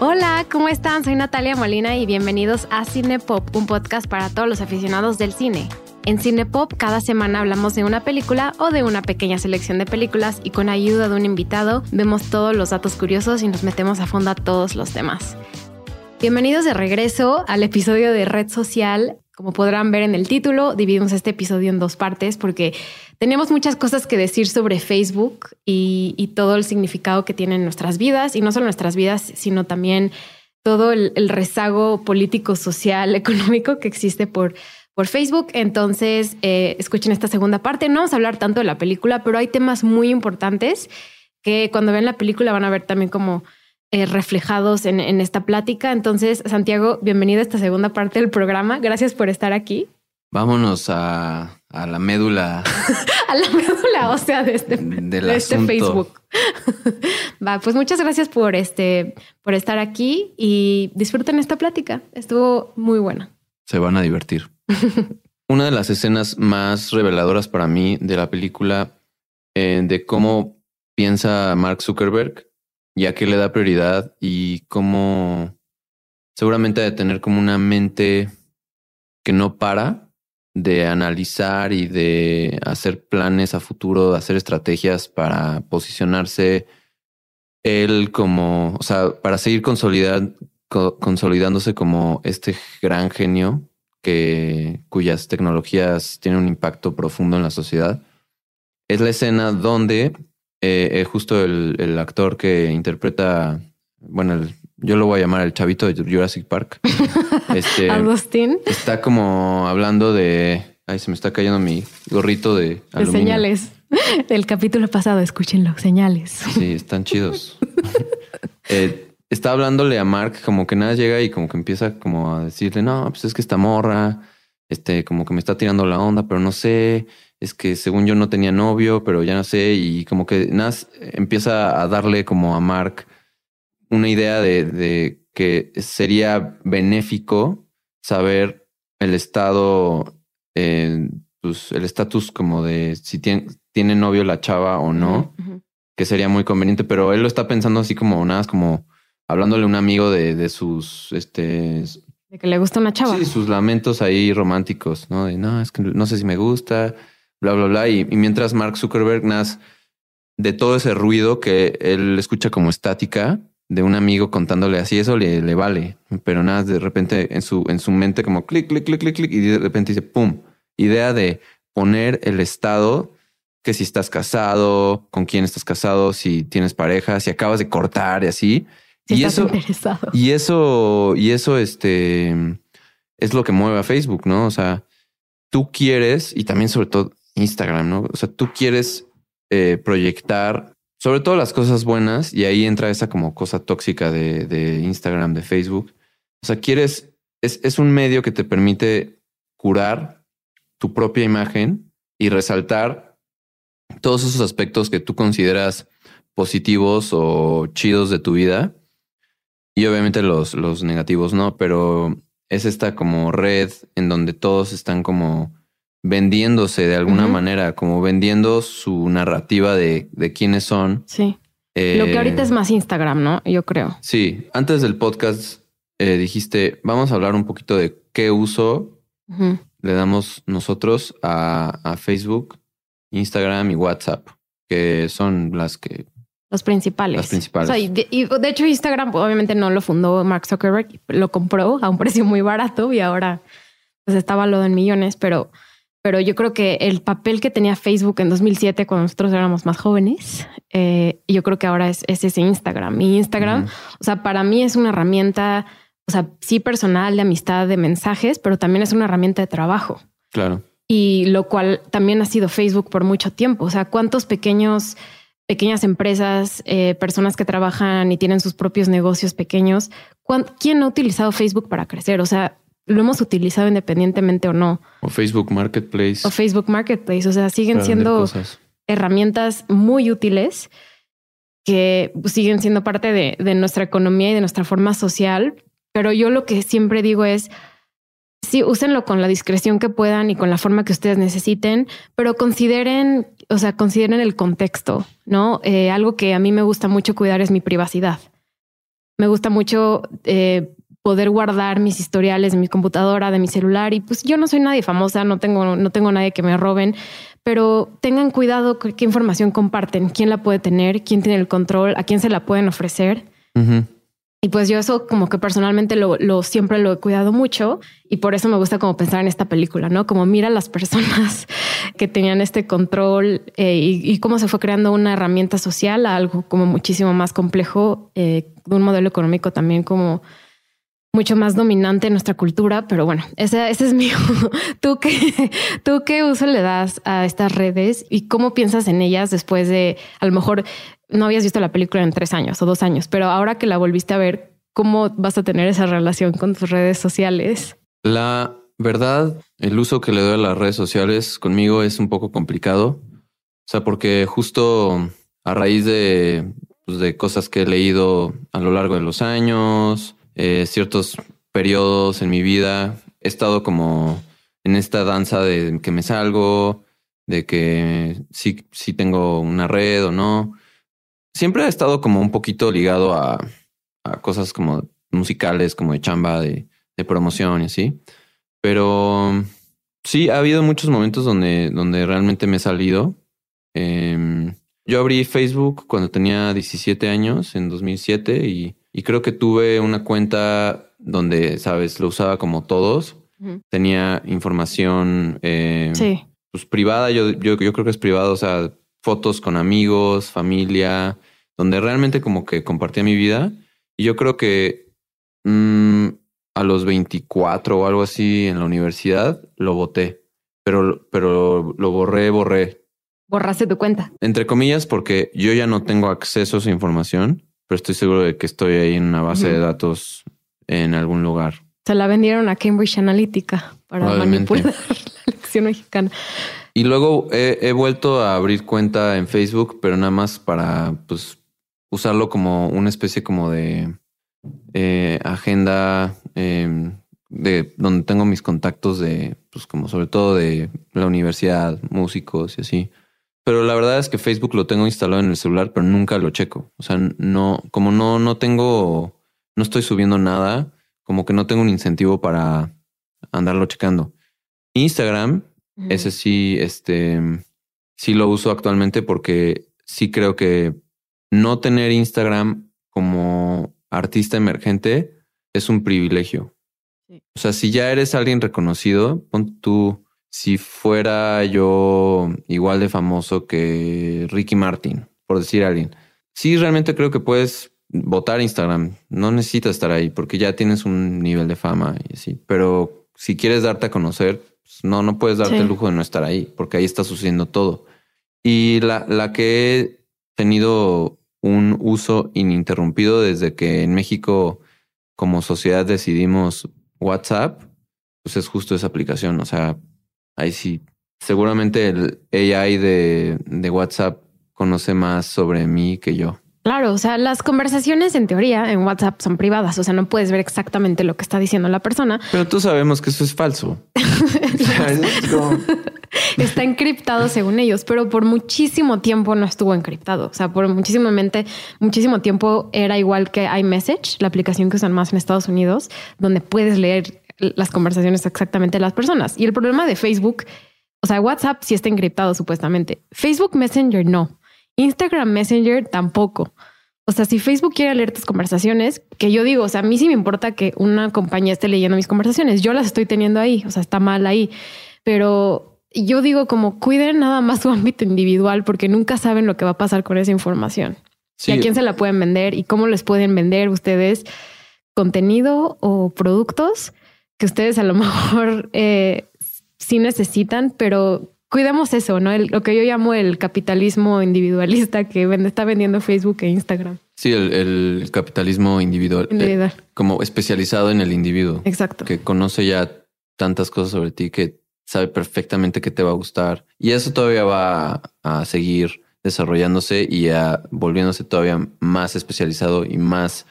Hola, ¿cómo están? Soy Natalia Molina y bienvenidos a Cinepop, un podcast para todos los aficionados del cine. En Cinepop cada semana hablamos de una película o de una pequeña selección de películas y con ayuda de un invitado vemos todos los datos curiosos y nos metemos a fondo a todos los temas. Bienvenidos de regreso al episodio de Red Social. Como podrán ver en el título, dividimos este episodio en dos partes porque tenemos muchas cosas que decir sobre Facebook y, todo el significado que tiene en nuestras vidas, y no solo nuestras vidas, sino también todo el, rezago político, social, económico que existe por, por Facebook. Entonces, eh, escuchen esta segunda parte. No vamos a hablar tanto de la película, pero hay temas muy importantes que cuando ven la película van a ver también como eh, reflejados en, esta plática. Entonces, Santiago, bienvenido a esta segunda parte del programa. Gracias por estar aquí. Vámonos a, la médula. a la médula, o sea, de este, de este Facebook. Va, pues muchas gracias por este, por estar aquí y disfruten esta plática. Estuvo muy buena. Se van a divertir. Una de las escenas más reveladoras para mí de la película eh, de cómo piensa Mark Zuckerberg ya que le da prioridad y cómo seguramente de tener como una mente que no para de analizar y de hacer planes a futuro, de hacer estrategias para posicionarse él como, o sea, para seguir consolidándose como este gran genio que cuyas tecnologías tienen un impacto profundo en la sociedad. Es la escena donde eh, eh, justo el, actor que interpreta, bueno, yo lo voy a llamar el chavito de Jurassic Park. Este, Agustín. Está como hablando de, ay, se me está cayendo mi gorrito de, de señales. Del capítulo pasado, escúchenlo, señales. Sí, están chidos. eh, está hablándole a Mark como que nada llega y como que empieza como a decirle, no, pues es que esta morra, este, como que me está tirando la onda, pero no sé, es que según yo no tenía novio, pero ya no sé, y como que Nas empieza a darle como a Mark una idea de, que sería benéfico saber el estado, eh, pues el estatus como de si tiene, tiene, novio la chava o no, que sería muy conveniente, pero él lo está pensando así como nada, como hablándole a un amigo de, de sus, este... Que le gusta una chava. Sí, sus lamentos ahí románticos, ¿no? De no, es que no sé si me gusta, bla, bla, bla. Y, mientras Mark Zuckerberg nace de todo ese ruido que él escucha como estática de un amigo contándole así, eso le, le vale. Pero nada, de repente en su, en su mente como clic, clic, clic, clic, clic, y de repente dice, ¡pum! Idea de poner el estado que si estás casado, con quién estás casado, si tienes pareja, si acabas de cortar y así. Y eso, y eso, y eso, este, es lo que mueve a Facebook, ¿no? O sea, tú quieres, y también sobre todo Instagram, ¿no? O sea, tú quieres eh, proyectar sobre todo las cosas buenas y ahí entra esa como cosa tóxica de, Instagram, de Facebook. O sea, quieres, es, es un medio que te permite curar tu propia imagen y resaltar todos esos aspectos que tú consideras positivos o chidos de tu vida. Y obviamente los, los negativos no, pero es esta como red en donde todos están como vendiéndose de alguna manera, como vendiendo su narrativa de, de quiénes son. Sí. Lo que ahorita es más Instagram, ¿no? Yo creo. Sí. Antes del podcast eh, dijiste, vamos a hablar un poquito de qué uso le damos nosotros a, a, Facebook, Instagram y WhatsApp, que son las que... Los principales. Las principales. y, de, hecho Instagram obviamente no lo fundó Mark Zuckerberg, lo compró a un precio muy barato y ahora pues está valuado en millones, pero pero yo creo que el papel que tenía Facebook en 2007 cuando nosotros éramos más jóvenes, eh, yo creo que ahora es, ese Instagram. Mi Instagram, o sea, para mí es una herramienta, o sea, sí personal, de amistad, de mensajes, pero también es una herramienta de trabajo. Claro. Y lo cual también ha sido Facebook por mucho tiempo. O sea, cuántos pequeños, pequeñas empresas, eh, personas que trabajan y tienen sus propios negocios pequeños, ¿quién ha utilizado Facebook para crecer? O sea, lo hemos utilizado independientemente o no. O Facebook Marketplace. O Facebook Marketplace. O sea, siguen siendo herramientas muy útiles que siguen siendo parte de, nuestra economía y de nuestra forma social. Pero yo lo que siempre digo es, sí, úsenlo con la discreción que puedan y con la forma que ustedes necesiten, pero consideren, o sea, consideren el contexto, ¿no? Eh, algo que a mí me gusta mucho cuidar es mi privacidad. Me gusta mucho eh, poder guardar mis historiales de mi computadora, de mi celular y pues yo no soy nadie famosa, no tengo, no tengo nadie que me roben, pero tengan cuidado qué información comparten, quién la puede tener, quién tiene el control, a quién se la pueden ofrecer. Y pues yo eso como que personalmente lo, siempre lo he cuidado mucho y por eso me gusta como pensar en esta película, ¿no? Como mira las personas que tenían este control eh, y, cómo se fue creando una herramienta social a algo como muchísimo más complejo, eh, un modelo económico también como mucho más dominante en nuestra cultura, pero bueno, ese, es mío. ¿Tú qué, ¿Tú qué uso le das a estas redes y cómo piensas en ellas después de, a lo mejor no habías visto la película en tres años o dos años, pero ahora que la volviste a ver, ¿cómo vas a tener esa relación con tus redes sociales? La verdad, el uso que le doy a las redes sociales conmigo es un poco complicado. O sea, porque justo a raíz de, pues, de cosas que he leído a lo largo de los años, eh, ciertos periodos en mi vida, he estado como en esta danza de que me salgo, de que sí, sí tengo una red o no siempre ha estado como un poquito ligado a, cosas como musicales, como de chamba, de, promoción y así. Pero sí, ha habido muchos momentos donde, donde realmente me he salido. Em, yo abrí Facebook cuando tenía 17 años, en 2007, y, creo que tuve una cuenta donde, sabes, lo usaba como todos. Tenía información eh, pues, privada, yo, yo, yo creo que es privado, o sea, fotos con amigos, familia, donde realmente como que compartía mi vida. Y yo creo que mm, a los 24 o algo así en la universidad lo voté, pero, pero lo borré, borré. Borraste tu cuenta. Entre comillas, porque yo ya no tengo acceso a esa información, pero estoy seguro de que estoy ahí en una base de datos en algún lugar. Se la vendieron a Cambridge Analytica para manipular la elección mexicana. Y luego he, vuelto a abrir cuenta en Facebook, pero nada más para pues usarlo como una especie como de eh, agenda em, de donde tengo mis contactos de, pues como sobre todo de la universidad, músicos y así. Pero la verdad es que Facebook lo tengo instalado en el celular, pero nunca lo checo. O sea, no, como no, no tengo, no estoy subiendo nada, como que no tengo un incentivo para andarlo checando. Instagram ese sí, este, sí lo uso actualmente porque sí creo que no tener Instagram como artista emergente es un privilegio. O sea, si ya eres alguien reconocido, pon tú, si fuera yo igual de famoso que Ricky Martin, por decir a alguien. Sí, realmente creo que puedes votar Instagram. No necesitas estar ahí porque ya tienes un nivel de fama y así. Pero si quieres darte a conocer, pues, no, no puedes darte el lujo de no estar ahí, porque ahí está sucediendo todo. Y la, la que he tenido un uso ininterrumpido desde que en México como sociedad decidimos WhatsApp, pues es justo esa aplicación. O sea, ahí sí, seguramente el AI de, de WhatsApp conoce más sobre mí que yo. Claro, o sea, las conversaciones en teoría en WhatsApp son privadas, o sea, no puedes ver exactamente lo que está diciendo la persona. Pero tú sabemos que eso es falso. está encriptado según ellos, pero por muchísimo tiempo no estuvo encriptado. O sea, por muchísimamente, muchísimo tiempo era igual que iMessage, la aplicación que usan más en Estados Unidos, donde puedes leer las conversaciones exactamente de las personas. Y el problema de Facebook, o sea, WhatsApp sí está encriptado supuestamente. Facebook Messenger no. Instagram Messenger tampoco. O sea, si Facebook quiere leer tus conversaciones, que yo digo, o sea, a mí sí me importa que una compañía esté leyendo mis conversaciones. Yo las estoy teniendo ahí, o sea, está mal ahí. Pero yo digo como cuiden nada más su ámbito individual porque nunca saben lo que va a pasar con esa información. Y a quién se la pueden vender y cómo les pueden vender ustedes contenido o productos que ustedes a lo mejor eh, sí necesitan, pero cuidemos eso, ¿no? lo que yo llamo el capitalismo individualista que está vendiendo Facebook e Instagram. Sí, el, capitalismo individual. Eh, individual. como especializado en el individuo. Exacto. Que conoce ya tantas cosas sobre ti que sabe perfectamente qué te va a gustar. Y eso todavía va a, seguir desarrollándose y volviéndose todavía más especializado y más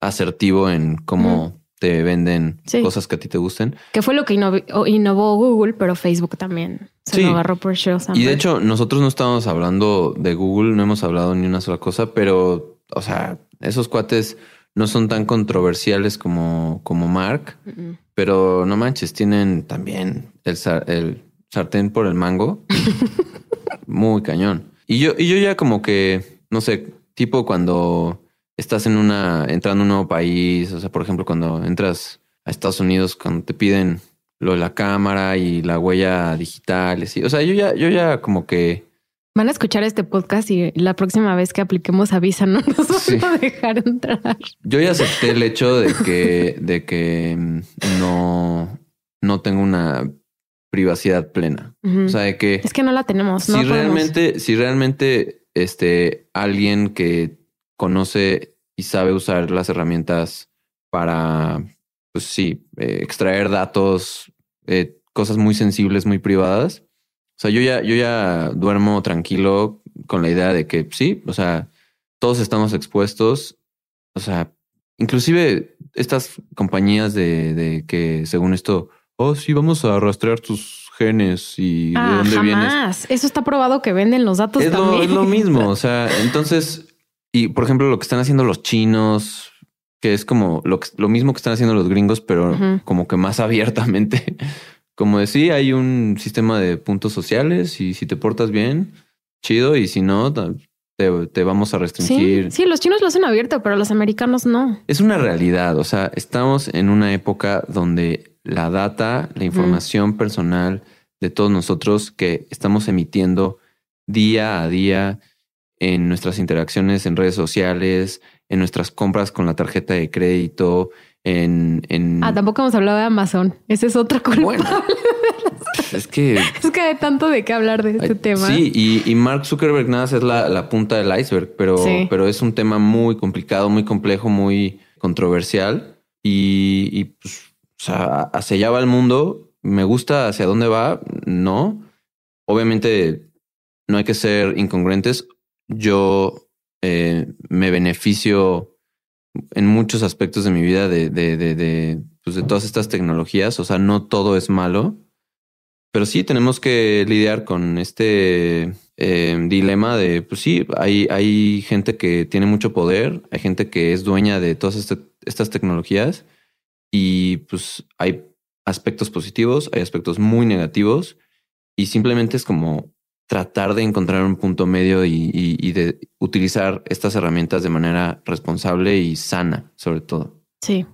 asertivo en cómo te venden Sí. cosas que a ti te gusten. Que fue lo que innovó, Google, pero Facebook también se Sí. lo agarró por Sheryl Y Sandberg. de hecho, nosotros no estábamos hablando de Google, no hemos hablado ni una sola cosa, pero, o sea, esos cuates no son tan controversiales como, como Mark, pero no manches, tienen también el, el sartén por el mango. Muy cañón. Y yo, y yo ya como que, no sé, tipo cuando estás en una, entrando a un nuevo país, o sea, por ejemplo, cuando entras a Estados Unidos, cuando te piden lo de la cámara y la huella digital, así. O sea, yo ya, yo ya como que Van a escuchar este podcast y la próxima vez que apliquemos avisa, no nos van Sí. a dejar entrar. Yo ya acepté el hecho de que, de que mm, no, no tengo una privacidad plena. O sea, de que es que no la tenemos. no si podemos. realmente, si realmente este alguien que conoce y sabe usar las herramientas para, pues sí, eh, extraer datos, eh, cosas muy sensibles, muy privadas. O sea, yo ya, yo ya duermo tranquilo con la idea de que sí, o sea, todos estamos expuestos. O sea, inclusive estas compañías de, de que según esto, oh, sí, vamos a rastrear tus genes y de Ah, dónde vienes. jamás. Eso está probado que venden los datos Es lo, también. es lo mismo. O sea, entonces, y por ejemplo, lo que están haciendo los chinos, que es como lo, que- lo mismo que están haciendo los gringos, pero como que más abiertamente. Como decía, hay un sistema de puntos sociales y si te portas bien, chido, y si no, te, te vamos a restringir. sí, los chinos lo hacen abierto, pero los americanos no. Es una realidad. O sea, estamos en una época donde la data, la información personal de todos nosotros que estamos emitiendo día a día en nuestras interacciones en redes sociales, en nuestras compras con la tarjeta de crédito, en... en... Ah, tampoco hemos hablado de Amazon. Ese es otro culpable. Bueno, es que... Es que hay tanto de qué hablar de este tema. Sí, y, y Mark Zuckerberg nada más es la, la punta del iceberg, pero, Sí. pero es un tema muy complicado, muy complejo, muy controversial. Y, y, pues, o sea, hacia allá va el mundo. Me gusta hacia dónde va, no. Obviamente no hay que ser incongruentes. Yo eh, me beneficio en muchos aspectos de mi vida de, de, de, pues de todas estas tecnologías. O sea, no todo es malo. Pero sí tenemos que lidiar con este eh, dilema de, pues sí, hay, hay gente que tiene mucho poder, hay gente que es dueña de todas este- estas tecnologías y pues hay aspectos positivos, hay aspectos muy negativos y simplemente es como tratar de encontrar un punto medio y, y- y de utilizar estas herramientas de manera responsable y sana, sobre todo, Sí.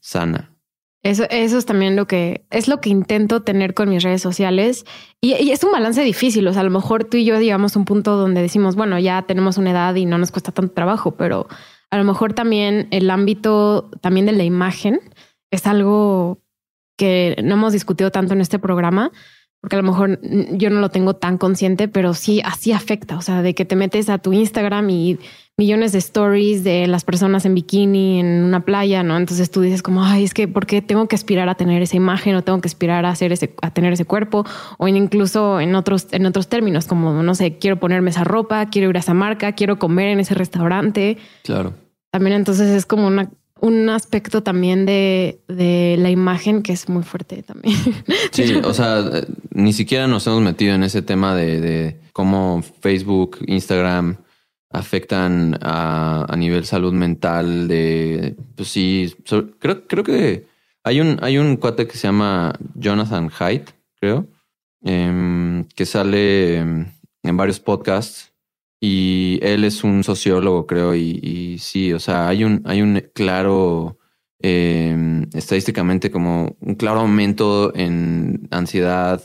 sana. Eso, eso es también lo que es lo que intento tener con mis redes sociales. Y, y es un balance difícil. O sea, a lo mejor tú y yo llegamos a un punto donde decimos, bueno, ya tenemos una edad y no nos cuesta tanto trabajo, pero a lo mejor también el ámbito también de la imagen es algo que no hemos discutido tanto en este programa, porque a lo mejor yo no lo tengo tan consciente, pero sí así afecta. O sea, de que te metes a tu Instagram y millones de stories de las personas en bikini en una playa, ¿no? Entonces tú dices como, ay, es que ¿por qué tengo que aspirar a tener esa imagen o tengo que aspirar a hacer ese, a tener ese cuerpo? O incluso en otros, en otros términos, como, no sé, quiero ponerme esa ropa, quiero ir a esa marca, quiero comer en ese restaurante. Claro. También entonces es como una, un aspecto también de, de la imagen que es muy fuerte también. Sí, o sea, ni siquiera nos hemos metido en ese tema de, de cómo Facebook, Instagram afectan a, a nivel salud mental. De pues sí, creo, creo que hay un, hay un cuate que se llama Jonathan Haidt, creo, em, que sale en varios podcasts y él es un sociólogo, creo, y, y sí, o sea, hay un, hay un claro eh, estadísticamente como un claro aumento en ansiedad,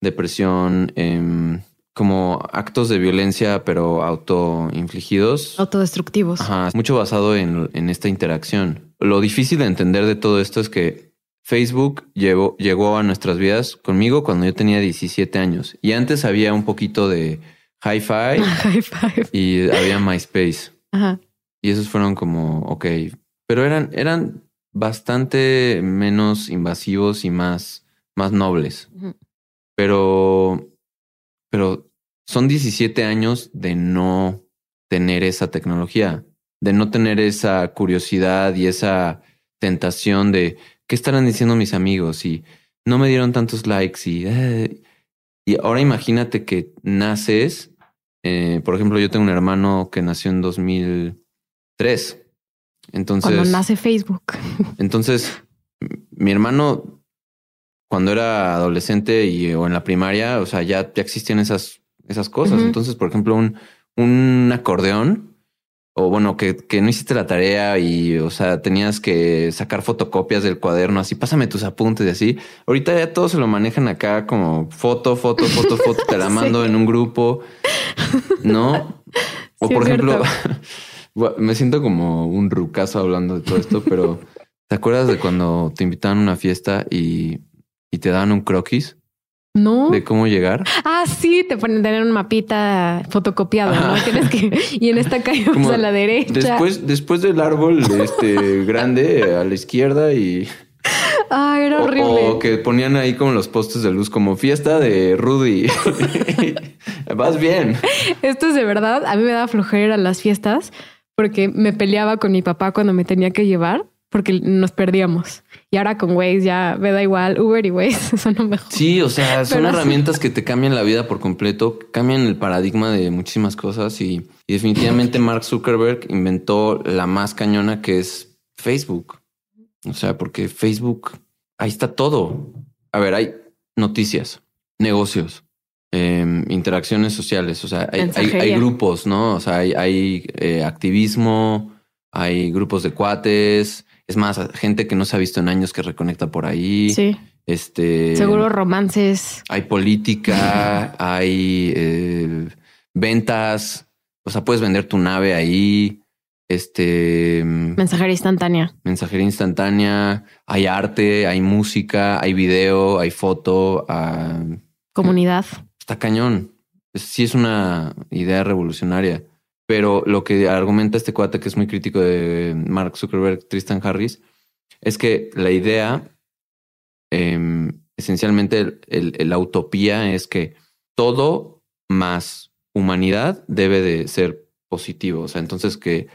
depresión, em, como actos de violencia, pero autoinfligidos. Autodestructivos. Ajá, mucho basado en, en esta interacción. Lo difícil de entender de todo esto es que Facebook llegó, llegó a nuestras vidas conmigo cuando yo tenía 17 años y antes había un poquito de hi-fi High five. y había MySpace. Ajá. Y esos fueron como, ok, pero eran, eran bastante menos invasivos y más, más nobles. Pero, pero son 17 años de no tener esa tecnología, de no tener esa curiosidad y esa tentación de qué estarán diciendo mis amigos y no me dieron tantos likes y, eh, y ahora imagínate que naces, eh, por ejemplo, yo tengo un hermano que nació en 2003. Entonces, Cuando nace Facebook. entonces mi hermano cuando era adolescente y o en la primaria, o sea, ya, ya existían esas, esas cosas. Entonces, por ejemplo, un, un acordeón o bueno, que, que no hiciste la tarea y, o sea, tenías que sacar fotocopias del cuaderno, así, pásame tus apuntes y así. Ahorita ya todos se lo manejan acá como foto, foto, foto, foto, te la Sí. mando en un grupo, ¿no? O Sí, por ejemplo, me siento como un rucazo hablando de todo esto, pero ¿te acuerdas de cuando te invitaban a una fiesta y, y te daban un croquis No. de cómo llegar? Ah, sí, te ponen tener un mapita fotocopiado, ¿no? Tienes que. Y en esta calle vas Como a la derecha. Después, después del árbol este grande a la izquierda y Ah, era horrible. o que ponían ahí como los postes de luz como fiesta de Rudy. Vas bien. Esto es de verdad. A mí me daba flojera las fiestas porque me peleaba con mi papá cuando me tenía que llevar porque nos perdíamos. Y ahora con Waze ya me da igual. Uber y Waze son lo mejor. Sí, o sea, son Pero- herramientas que te cambian la vida por completo, cambian el paradigma de muchísimas cosas y, y definitivamente Mark Zuckerberg inventó la más cañona que es Facebook. O sea, porque Facebook, ahí está todo. A ver, hay noticias, negocios, em, interacciones sociales, o sea, hay, hay- hay Mensajería. grupos, ¿no? O sea, hay, hay, eh, activismo, hay grupos de cuates, es más, gente que no se ha visto en años que reconecta por ahí. Sí. Este. Seguro romances. Hay política, hay eh, ventas. O sea, puedes vender tu nave ahí. Este. Mensajería instantánea. Mensajería instantánea. Hay arte, hay música, hay video, hay foto. ah, Comunidad. está cañón. Sí es una idea revolucionaria. Pero lo que argumenta este cuate que es muy crítico de Mark Zuckerberg, Tristan Harris, es que la idea, em, esencialmente el- el- la utopía es que todo más humanidad debe de ser positivo. O sea, entonces que,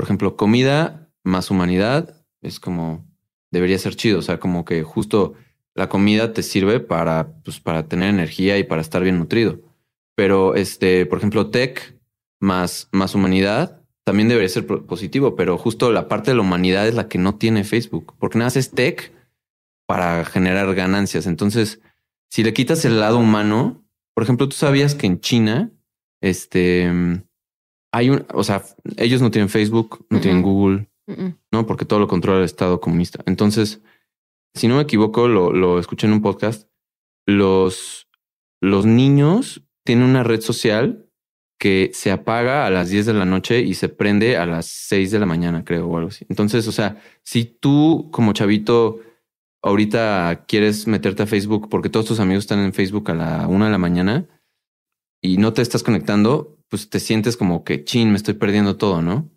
por ejemplo, comida más humanidad es como, debería ser chido. O sea, como que justo la comida te sirve para, pues, para tener energía y para estar bien nutrido. Pero, este, por ejemplo, tech más, más humanidad también debería ser positivo, pero justo la parte de la humanidad es la que no tiene Facebook, porque nada es tech para generar ganancias. Entonces, si le quitas el lado humano, por ejemplo, tú sabías que en China, este, hay un, o sea, ellos no tienen Facebook, no tienen. Google. ¿no? Porque todo lo controla el Estado comunista. Entonces, si no me equivoco, lo, lo escuché en un podcast, los, los niños tienen una red social que se apaga a las 10 de la noche y se prende a las 6 de la mañana, creo, o algo así. Entonces, o sea, si tú como chavito ahorita quieres meterte a Facebook porque todos tus amigos están en Facebook a la una de la mañana y no te estás conectando, pues te sientes como que, chin, me estoy perdiendo todo, ¿no?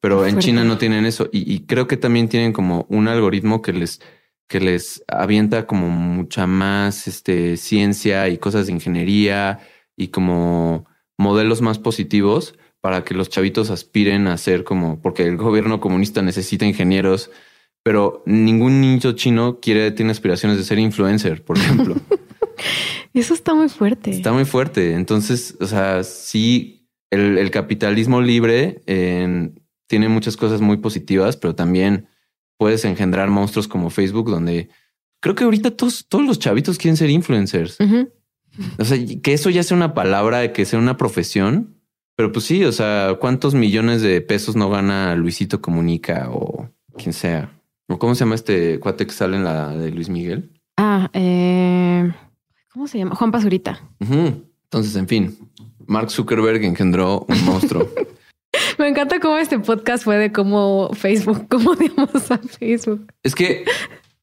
Pero en. China no tienen eso y, y creo que también tienen como un algoritmo que les que les avienta como mucha más este, ciencia y cosas de ingeniería y como modelos más positivos para que los chavitos aspiren a ser como, porque el gobierno comunista necesita ingenieros, pero ningún niño chino quiere, tiene aspiraciones de ser influencer, por ejemplo. Eso está muy fuerte. Está muy fuerte. Entonces, o sea, sí, el, el capitalismo libre eh, tiene muchas cosas muy positivas, pero también puedes engendrar monstruos como Facebook, donde creo que ahorita todos, todos los chavitos quieren ser influencers. O sea, que eso ya sea una palabra, que sea una profesión. Pero pues sí, o sea, ¿cuántos millones de pesos no gana Luisito Comunica o quien sea? ¿O cómo se llama este cuate que sale en la de Luis Miguel? Ah, eh, ¿cómo se llama? Juan Pazurita. Entonces, en fin, Mark Zuckerberg engendró un monstruo. Me encanta cómo este podcast fue de cómo Facebook, cómo odiamos a Facebook. Es que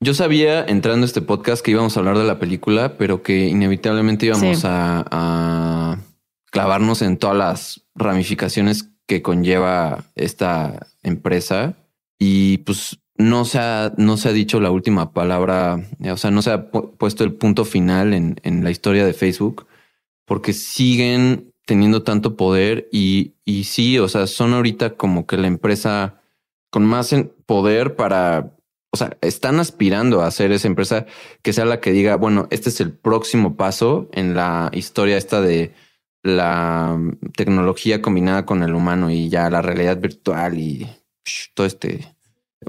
yo sabía entrando a este podcast que íbamos a hablar de la película, pero que inevitablemente íbamos Sí. a, a clavarnos en todas las ramificaciones que conlleva esta empresa. Y pues no se ha, no se ha dicho la última palabra, o sea, no se ha pu- puesto el punto final en, en la historia de Facebook, porque siguen teniendo tanto poder y, y sí, o sea, son ahorita como que la empresa con más poder para, o sea, están aspirando a hacer esa empresa que sea la que diga, bueno, este es el próximo paso en la historia esta de la tecnología combinada con el humano y ya la realidad virtual y todo este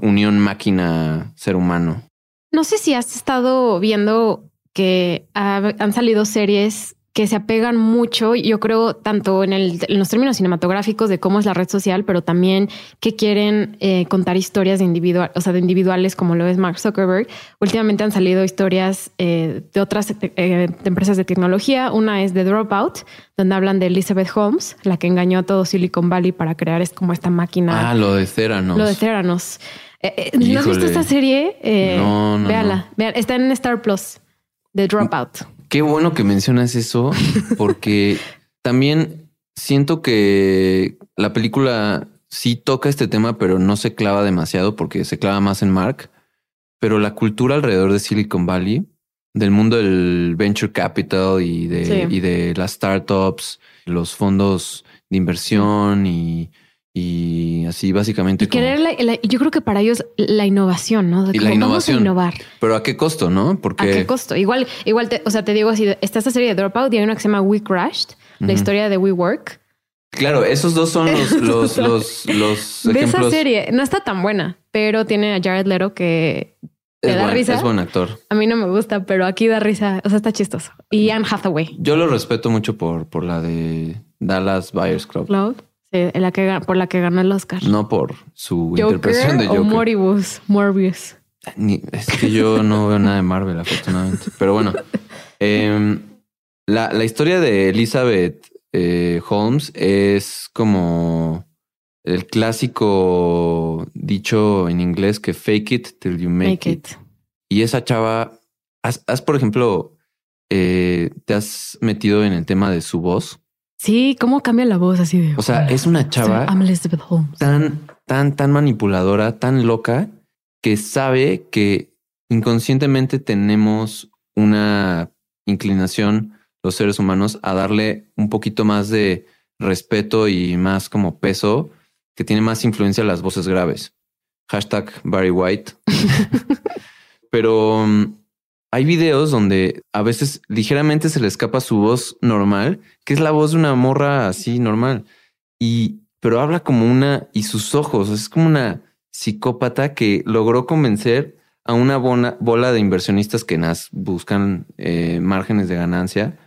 unión máquina ser humano. No sé si has estado viendo que han salido series que se apegan mucho, yo creo, tanto en, el, en los términos cinematográficos de cómo es la red social, pero también que quieren eh, contar historias de individual, o sea, de individuales como lo es Mark Zuckerberg. Últimamente han salido historias eh, de otras eh, empresas de tecnología. Una es The Dropout, donde hablan de Elizabeth Holmes, la que engañó a todo Silicon Valley para crear es como esta máquina. Ah, lo de Theranos. Lo de Theranos. ¿No has visto esta serie? no, no, véala. Está en Star Plus, The Dropout. Qué bueno que mencionas eso, porque también siento que la película sí toca este tema, pero no se clava demasiado porque se clava más en Mark. Pero la cultura alrededor de Silicon Valley, del mundo del venture capital y de, y de las startups, los fondos de inversión y y así básicamente. Y querer yo creo que para ellos la innovación, ¿no? y la innovación. innovar. Pero a qué costo, ¿no? Porque. ¿A qué costo? Igual, igual, te, o sea, te digo así: está esta serie de Dropout y hay una que se llama We Crashed, la historia de WeWork. Claro, esos dos son los, los, los, los De esa serie. No está tan buena, pero tiene a Jared Leto que te da risa. Es buen actor. A mí no me gusta, pero aquí da risa. O sea, está chistoso. Y Anne Hathaway. Yo lo respeto mucho por, por la de Dallas Buyers Club. Club la que, por la que ganó el Oscar. No por su interpretación de Joker. O Morbius. Morbius. es que yo no veo nada de Marvel, afortunadamente. Pero bueno, em, la, la, historia de Elizabeth eh, Holmes es como el clásico dicho en inglés que fake it till you make, it. Y esa chava, has, por ejemplo, eh, te has metido en el tema de su voz. Sí, cómo cambia la voz así de. O sea, es una chava tan, tan, tan manipuladora, tan loca que sabe que inconscientemente tenemos una inclinación los seres humanos a darle un poquito más de respeto y más como peso que tiene más influencia las voces graves. Hashtag Barry White. Pero mm, hay videos donde a veces ligeramente se le escapa su voz normal, que es la voz de una morra así normal. Y, pero habla como una, y sus ojos, es como una psicópata que logró convencer a una bola de inversionistas que nas buscan eh, márgenes de ganancia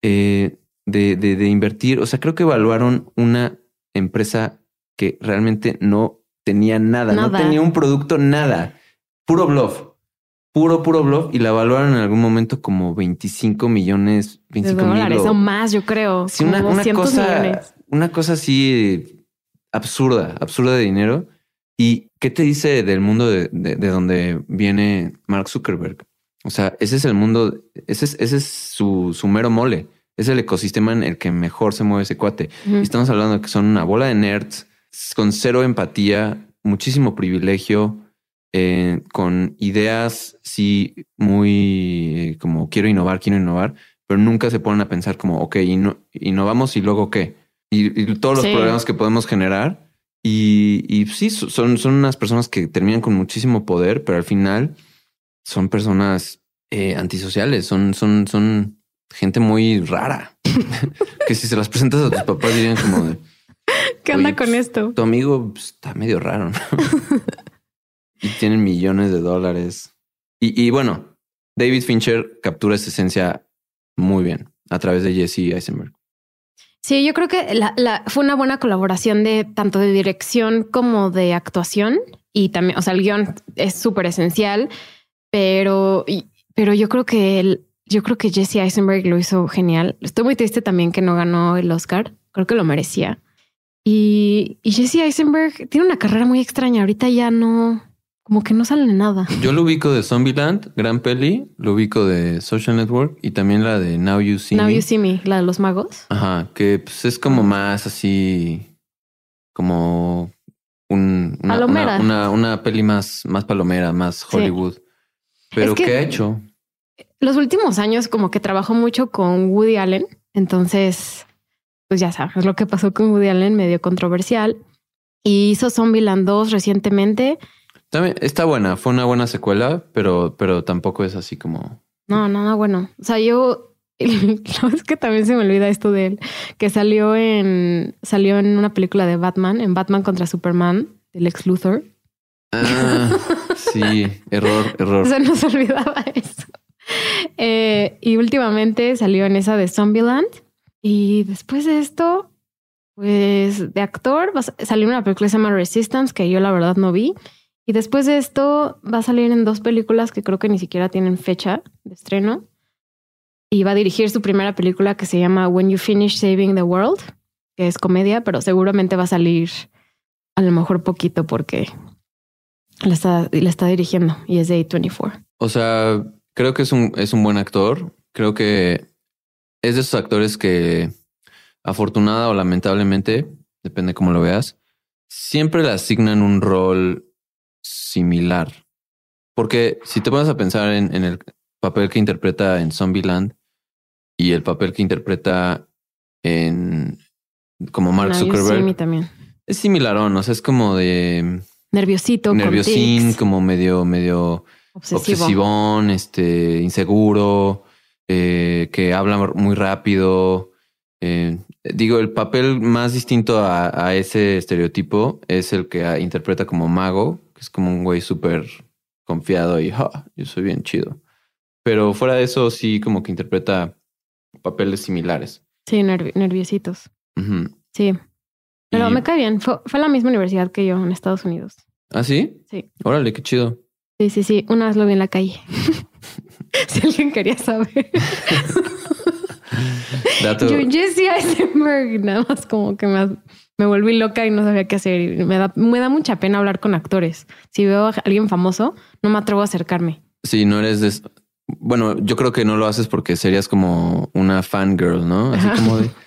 eh, de, de, invertir. O sea, creo que evaluaron una empresa que realmente no tenía nada, nada. no tenía un producto, nada. Puro bluff puro, puro bluff y la evaluaron en algún momento como 25 millones, 25 de dólares o más, yo creo. Sí, una, cosa, una cosa así absurda, absurda de dinero. ¿Y qué te dice del mundo de, de, donde viene Mark Zuckerberg? O sea, ese es el mundo, ese es, ese es su, su mero mole. Es el ecosistema en el que mejor se mueve ese cuate. Y estamos hablando de que son una bola de nerds con cero empatía, muchísimo privilegio, eh, con ideas, sí, muy eh, como quiero innovar, quiero innovar, pero nunca se ponen a pensar como, ok, innovamos y luego qué. Y, todos los problemas que podemos generar. Y, y sí, son, son unas personas que terminan con muchísimo poder, pero al final son personas eh, antisociales, son, son, son gente muy rara. que si se las presentas a tus papás dirían como de... ¿Qué onda con pues, esto? Tu amigo pues, está medio raro. ¿no? Y tienen millones de dólares. Y, bueno, David Fincher captura esa esencia muy bien a través de Jesse Eisenberg. Sí, yo creo que fue una buena colaboración de tanto de dirección como de actuación. Y también, o sea, el guion es súper esencial, pero, pero yo creo que el, yo creo que Jesse Eisenberg lo hizo genial. Estoy muy triste también que no ganó el Oscar. Creo que lo merecía. Y, y Jesse Eisenberg tiene una carrera muy extraña. Ahorita ya no, como que no sale nada. Yo lo ubico de Zombieland, Gran Peli, lo ubico de Social Network y también la de Now You See Me. Now You See Me, la de los magos. Ajá, que pues, es como más así, como un, una, una, peli más, más palomera, más Hollywood. Pero ¿qué ha hecho? Los últimos años como que trabajó mucho con Woody Allen, entonces, pues ya sabes lo que pasó con Woody Allen, medio controversial. Y hizo Zombieland 2 recientemente. También está buena, fue una buena secuela, pero, pero tampoco es así como. No, nada bueno. O sea, yo es que también se me olvida esto de él, que salió en salió en una película de Batman, en Batman contra Superman, del ex Luthor. Ah, sí, error, error. Se nos olvidaba eso. Eh, y últimamente salió en esa de Zombieland. Y después de esto, pues de actor, salió una película que se llama Resistance, que yo la verdad no vi. Y después de esto va a salir en dos películas que creo que ni siquiera tienen fecha de estreno. Y va a dirigir su primera película que se llama When You Finish Saving the World, que es comedia, pero seguramente va a salir a lo mejor poquito porque la está, la está dirigiendo y es de A24. O sea, creo que es un, es un buen actor. Creo que es de esos actores que, afortunada o lamentablemente, depende cómo lo veas, siempre le asignan un rol similar. Porque si te pones a pensar en, el papel que interpreta en Zombieland y el papel que interpreta en como Mark Zuckerberg, también. es similar, ¿no? O sea, es como de nerviosito, nerviosín, como medio, medio obsesivón, este, inseguro, eh, que habla muy rápido. Eh, digo, el papel más distinto a, ese estereotipo es el que interpreta como mago, es como un güey súper confiado y yo soy bien chido. Pero fuera de eso, sí, como que interpreta papeles similares. Sí, nerviositos. Sí. Pero me cae bien. Fue, fue la misma universidad que yo en Estados Unidos. ¿Ah, sí? Sí. Órale, qué chido. Sí, sí, sí. Una vez lo vi en la calle. si alguien quería saber. Dato. Yo Jesse Eisenberg, nada más como que me, me, volví loca y no sabía qué hacer. Me da, me da mucha pena hablar con actores. Si veo a alguien famoso, no me atrevo a acercarme. Sí, no eres de... Bueno, yo creo que no lo haces porque serías como una fangirl, ¿no? Así como de...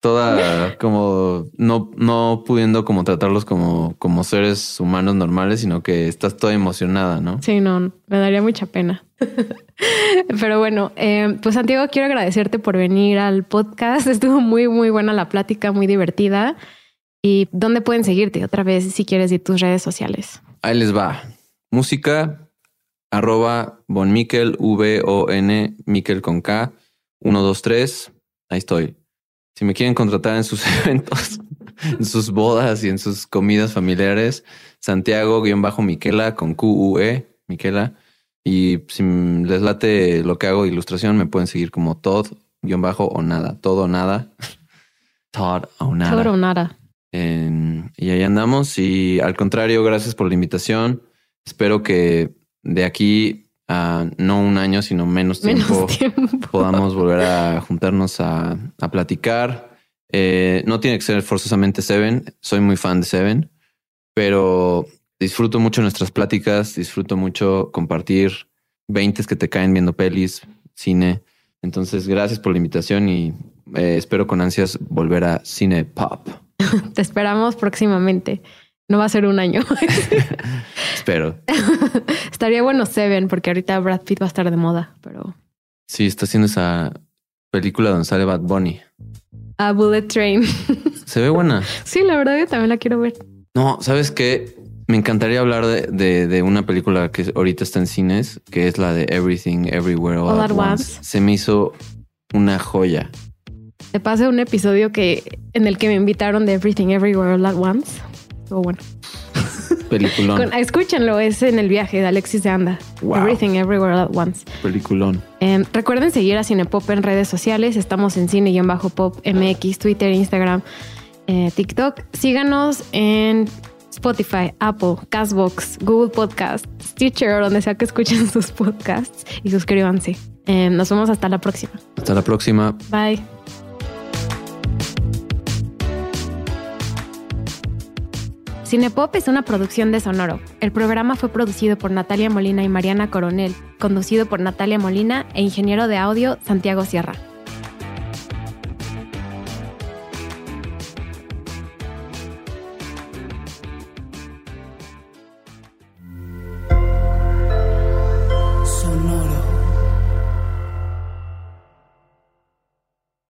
toda como no, no pudiendo como tratarlos como, como seres humanos normales, sino que estás toda emocionada, ¿no? Sí, no, me daría mucha pena. Pero bueno, eh, pues Santiago, quiero agradecerte por venir al podcast. Estuvo muy, muy buena la plática, muy divertida. ¿Y dónde pueden seguirte? Otra vez, si quieres, y tus redes sociales. Ahí les va. Música, arroba Von V-O-N, Miquel con K, 123. Ahí estoy. Si me quieren contratar en sus eventos, en sus bodas y en sus comidas familiares, Santiago-Miquela con Q-U-E, Miquela. Y si les late lo que hago ilustración, me pueden seguir como Todd-o nada, todo o nada. Todd o nada. Todd o nada. y ahí andamos. Y al contrario, gracias por la invitación. Espero que de aquí no un año, sino menos tiempo, podamos volver a juntarnos a, platicar. Eh, no tiene que ser forzosamente Seven, soy muy fan de Seven, pero disfruto mucho nuestras pláticas, disfruto mucho compartir veintes que te caen viendo pelis, cine. Entonces, gracias por la invitación y eh, espero con ansias volver a Cine Pop. Te esperamos próximamente. No va a ser un año. Espero. Estaría bueno Seven, porque ahorita Brad Pitt va a estar de moda, pero. Sí, está haciendo esa película donde sale Bad Bunny. A Bullet Train. Se ve buena. Sí, la verdad yo también la quiero ver. No, ¿sabes qué? Me encantaría hablar de, de, una película que ahorita está en cines, que es la de Everything Everywhere All, at once. Se me hizo una joya. Te pasé un episodio que en el que me invitaron de Everything Everywhere All at Once bueno. Peliculón. escúchenlo, es en el viaje de Alexis de Anda. Everything Everywhere at Once. Peliculón. Em, recuerden seguir a Cinepop en redes sociales. Estamos en Cine-Pop MX, Twitter, Instagram, eh, TikTok. Síganos en Spotify, Apple, Castbox, Google Podcast, Stitcher, donde sea que escuchen sus podcasts y suscríbanse. Em, nos vemos hasta la próxima. Hasta la próxima. Bye. Cinepop es una producción de Sonoro. El programa fue producido por Natalia Molina y Mariana Coronel, conducido por Natalia Molina e ingeniero de audio Santiago Sierra.